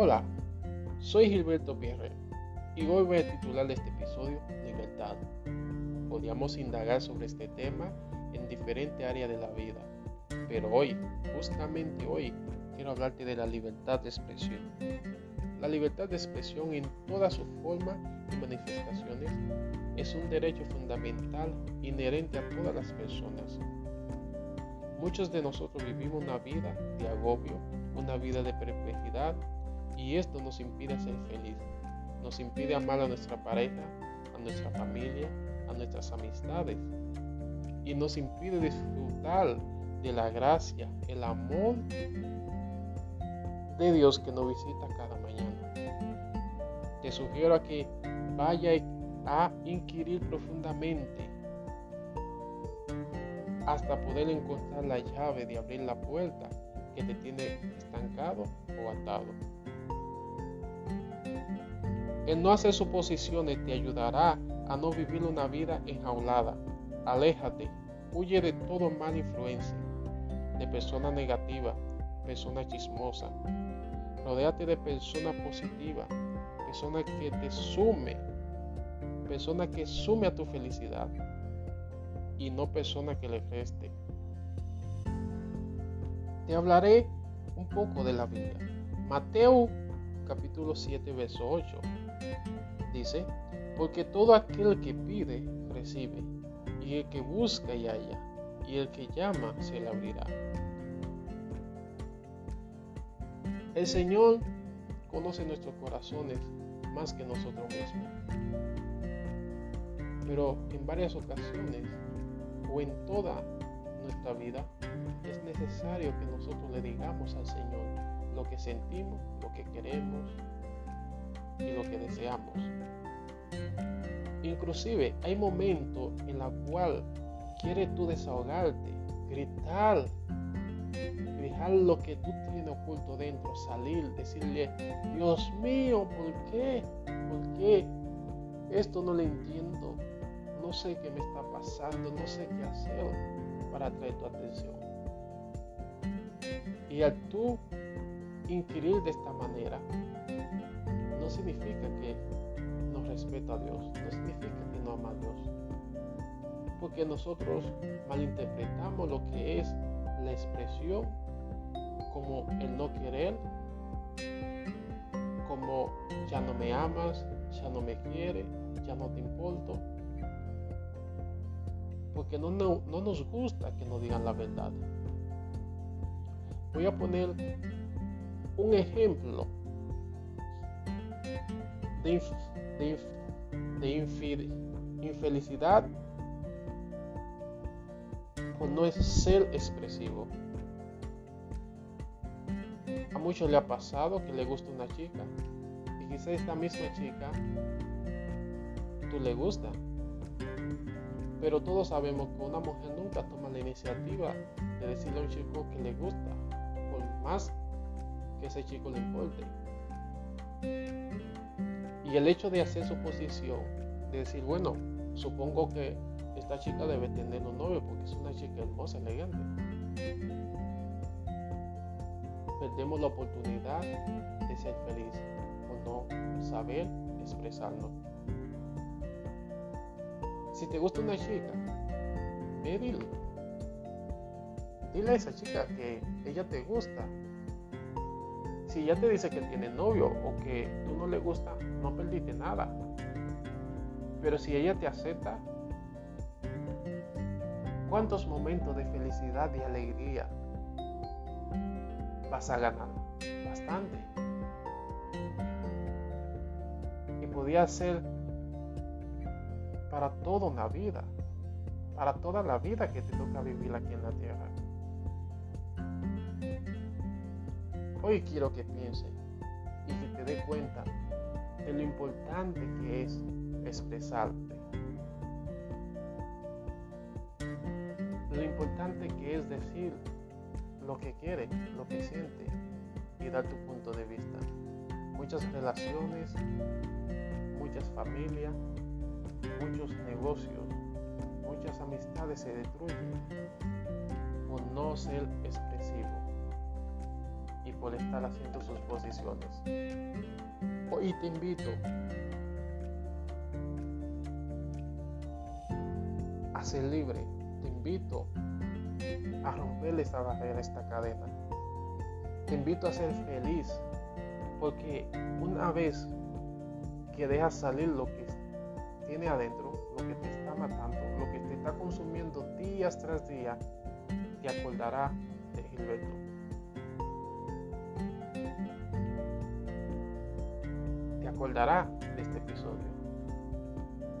Hola, soy Gilberto Pierre y hoy voy a titular este episodio Libertad. Podríamos indagar sobre este tema en diferentes áreas de la vida, pero hoy, justamente hoy, quiero hablarte de la libertad de expresión. La libertad de expresión en toda su forma y manifestaciones es un derecho fundamental inherente a todas las personas. Muchos de nosotros vivimos una vida de agobio, una vida de perplejidad y esto nos impide ser feliz. Nos impide amar a nuestra pareja, a nuestra familia, a nuestras amistades y nos impide disfrutar de la gracia, el amor de Dios que nos visita cada mañana. Te sugiero a que vaya a inquirir profundamente hasta poder encontrar la llave de abrir la puerta que te tiene estancado o atado. El no hacer suposiciones te ayudará a no vivir una vida enjaulada. Aléjate, huye de todo mal influencia, de personas negativas, personas chismosas. Rodéate de personas positivas, personas que te sume, personas que sume a tu felicidad y no personas que le reste. Te hablaré un poco de la Biblia. Mateo capítulo 7, verso 8 dice, porque todo aquel que pide, recibe, y el que busca y halla, y el que llama se le abrirá. El Señor conoce nuestros corazones más que nosotros mismos. Pero en varias ocasiones o en toda nuestra vida es necesario que nosotros le digamos al Señor lo que sentimos, lo que queremos y lo que deseamos. Inclusive hay momentos en los cuales quieres tú desahogarte, gritar, dejar lo que tú tienes oculto dentro, salir, decirle, Dios mío, ¿por qué? ¿Por qué? Esto no lo entiendo, no sé qué me está pasando, no sé qué hacer para atraer tu atención. Y al tú inquirir de esta manera, significa que no respeta a Dios, no significa que no ama a Dios. Porque nosotros malinterpretamos lo que es la expresión como el no querer, como ya no me amas, ya no me quiere, ya no te importo. Porque no, no, no nos gusta que nos digan la verdad. Voy a poner un ejemplo de, de, infelicidad por no es ser expresivo. A muchos le ha pasado que le gusta una chica y quizá esta misma chica tú le gusta. Pero todos sabemos que una mujer nunca toma la iniciativa de decirle a un chico que le gusta, por más que ese chico le importe. Y el hecho de hacer su posición, de decir, bueno, supongo que esta chica debe tener un novio porque es una chica hermosa, elegante. Perdemos la oportunidad de ser feliz por no saber expresarnos. Si te gusta una chica, ve dile. Dile a esa chica que ella te gusta si ya te dice que tiene novio o que tú no le gusta, no perdiste nada. Pero si ella te acepta, ¿cuántos momentos de felicidad y alegría vas a ganar? Bastante. Y podía ser para toda una vida, para toda la vida que te toca vivir aquí en la tierra. Hoy quiero que pienses y que te dé cuenta de lo importante que es expresarte. Lo importante que es decir lo que quiere, lo que siente y dar tu punto de vista. Muchas relaciones, muchas familias, muchos negocios, muchas amistades se destruyen por no ser expresivo y por estar haciendo sus posiciones. Hoy te invito a ser libre. Te invito a romper esta barrera, esta cadena. Te invito a ser feliz. Porque una vez que dejas salir lo que tiene adentro, lo que te está matando, lo que te está consumiendo días tras día, te acordará de Gilberto. Te acordará de este episodio.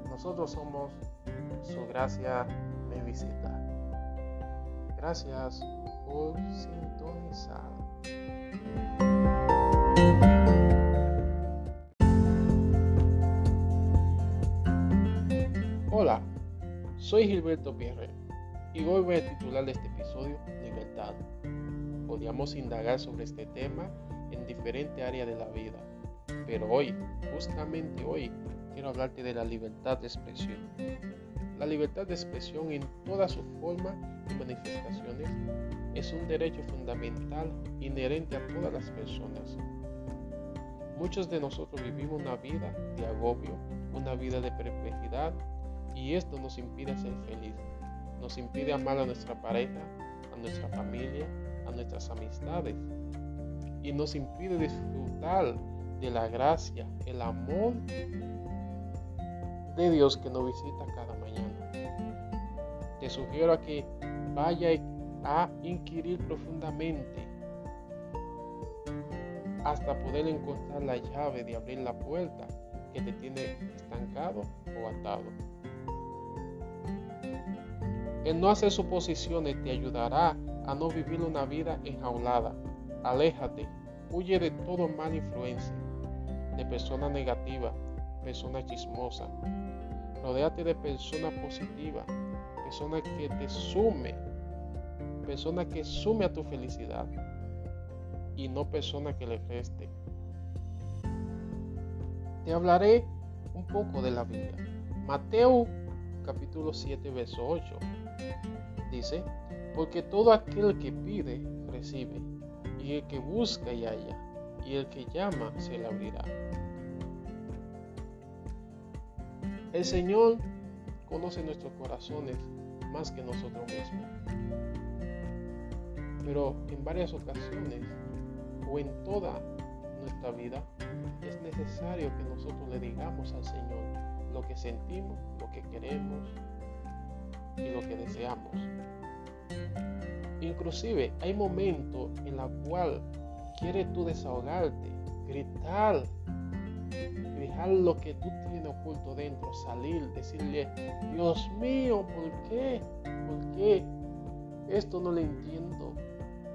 Nosotros somos su gracia me visita. Gracias por sintonizar. Hola, soy Gilberto Pierre y hoy voy a titular este episodio Libertad. Podríamos indagar sobre este tema en diferentes áreas de la vida, pero hoy, justamente hoy, quiero hablarte de la libertad de expresión. La libertad de expresión en toda su forma y manifestaciones es un derecho fundamental inherente a todas las personas. Muchos de nosotros vivimos una vida de agobio, una vida de perplejidad y esto nos impide ser feliz. Nos impide amar a nuestra pareja, a nuestra familia, a nuestras amistades y nos impide disfrutar de la gracia, el amor de Dios que nos visita cada mañana. Te sugiero a que vaya a inquirir profundamente hasta poder encontrar la llave de abrir la puerta que te tiene estancado o atado. El no hacer suposiciones te ayudará a no vivir una vida enjaulada. Aléjate, huye de todo mala influencia, de personas negativas, personas chismosas, Rodéate de personas positivas, personas que te sume, personas que sume a tu felicidad y no personas que le reste. Te hablaré un poco de la Biblia. Mateo capítulo 7, verso 8 dice, porque todo aquel que pide, recibe, y el que busca y halla, y el que llama se le abrirá. El Señor conoce nuestros corazones más que nosotros mismos. Pero en varias ocasiones o en toda nuestra vida es necesario que nosotros le digamos al Señor lo que sentimos, lo que queremos y lo que deseamos. Inclusive hay momentos en los cuales quieres tú desahogarte, gritar dejar lo que tú tienes oculto dentro, salir, decirle, Dios mío, ¿por qué? ¿Por qué? Esto no lo entiendo,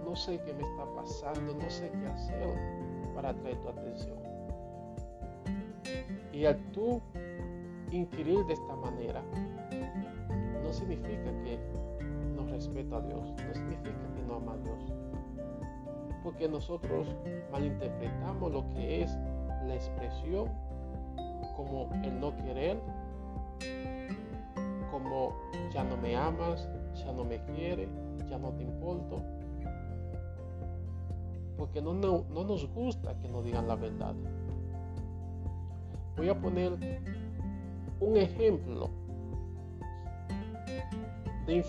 no sé qué me está pasando, no sé qué hacer para atraer tu atención. Y al tú inquirir de esta manera, no significa que no respeta a Dios, no significa que no ama a Dios. Porque nosotros malinterpretamos lo que es la expresión como el no querer, como ya no me amas, ya no me quiere, ya no te importo. Porque no, no, nos gusta que nos digan la verdad. Voy a poner un ejemplo de,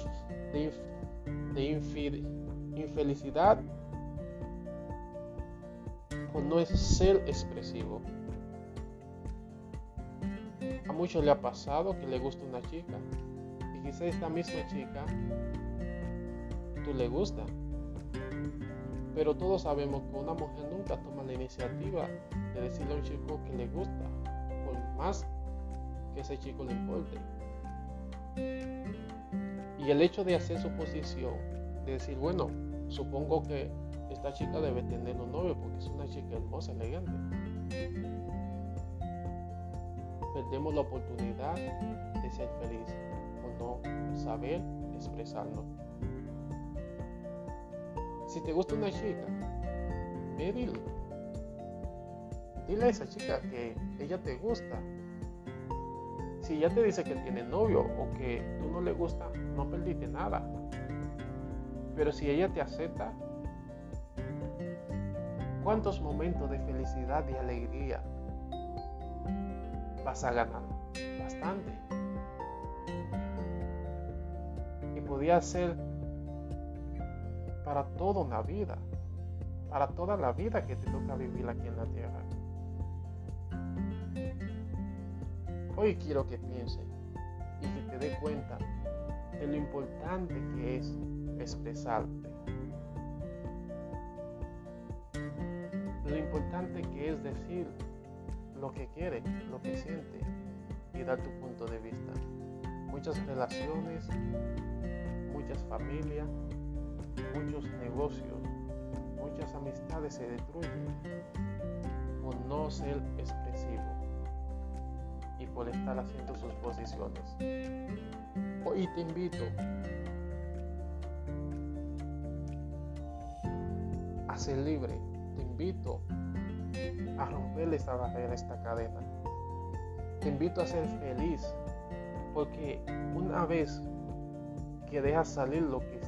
infelicidad no es ser expresivo. A muchos le ha pasado que le gusta una chica y quizá esta misma chica tú le gusta. Pero todos sabemos que una mujer nunca toma la iniciativa de decirle a un chico que le gusta, por más que ese chico le importe. Y el hecho de hacer su posición, de decir, bueno, supongo que esta chica debe tener un novio porque es una chica hermosa, elegante. Perdemos la oportunidad de ser feliz por no saber expresarlo. Si te gusta una chica, ve dile. Dile a esa chica que ella te gusta. Si ella te dice que tiene novio o que tú no le gusta, no perdiste nada. Pero si ella te acepta, ¿Cuántos momentos de felicidad y alegría vas a ganar? Bastante. Y podía ser para toda una vida, para toda la vida que te toca vivir aquí en la tierra. Hoy quiero que pienses y que te dé cuenta de lo importante que es expresarte. Lo importante que es decir lo que quiere, lo que siente y dar tu punto de vista. Muchas relaciones, muchas familias, muchos negocios, muchas amistades se destruyen por no ser expresivo y por estar haciendo sus posiciones. Hoy te invito ser libre, te invito a romper esta barrera, esta cadena. Te invito a ser feliz, porque una vez que dejas salir lo que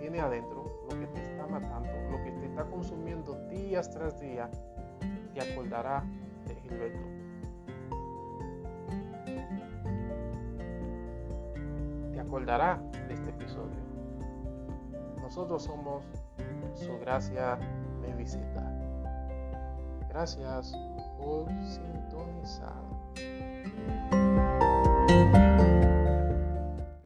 tiene adentro, lo que te está matando, lo que te está consumiendo días tras día, te acordará de Gilberto. Te acordará de este episodio. Nosotros somos su gracia me visita. Gracias por sintonizar.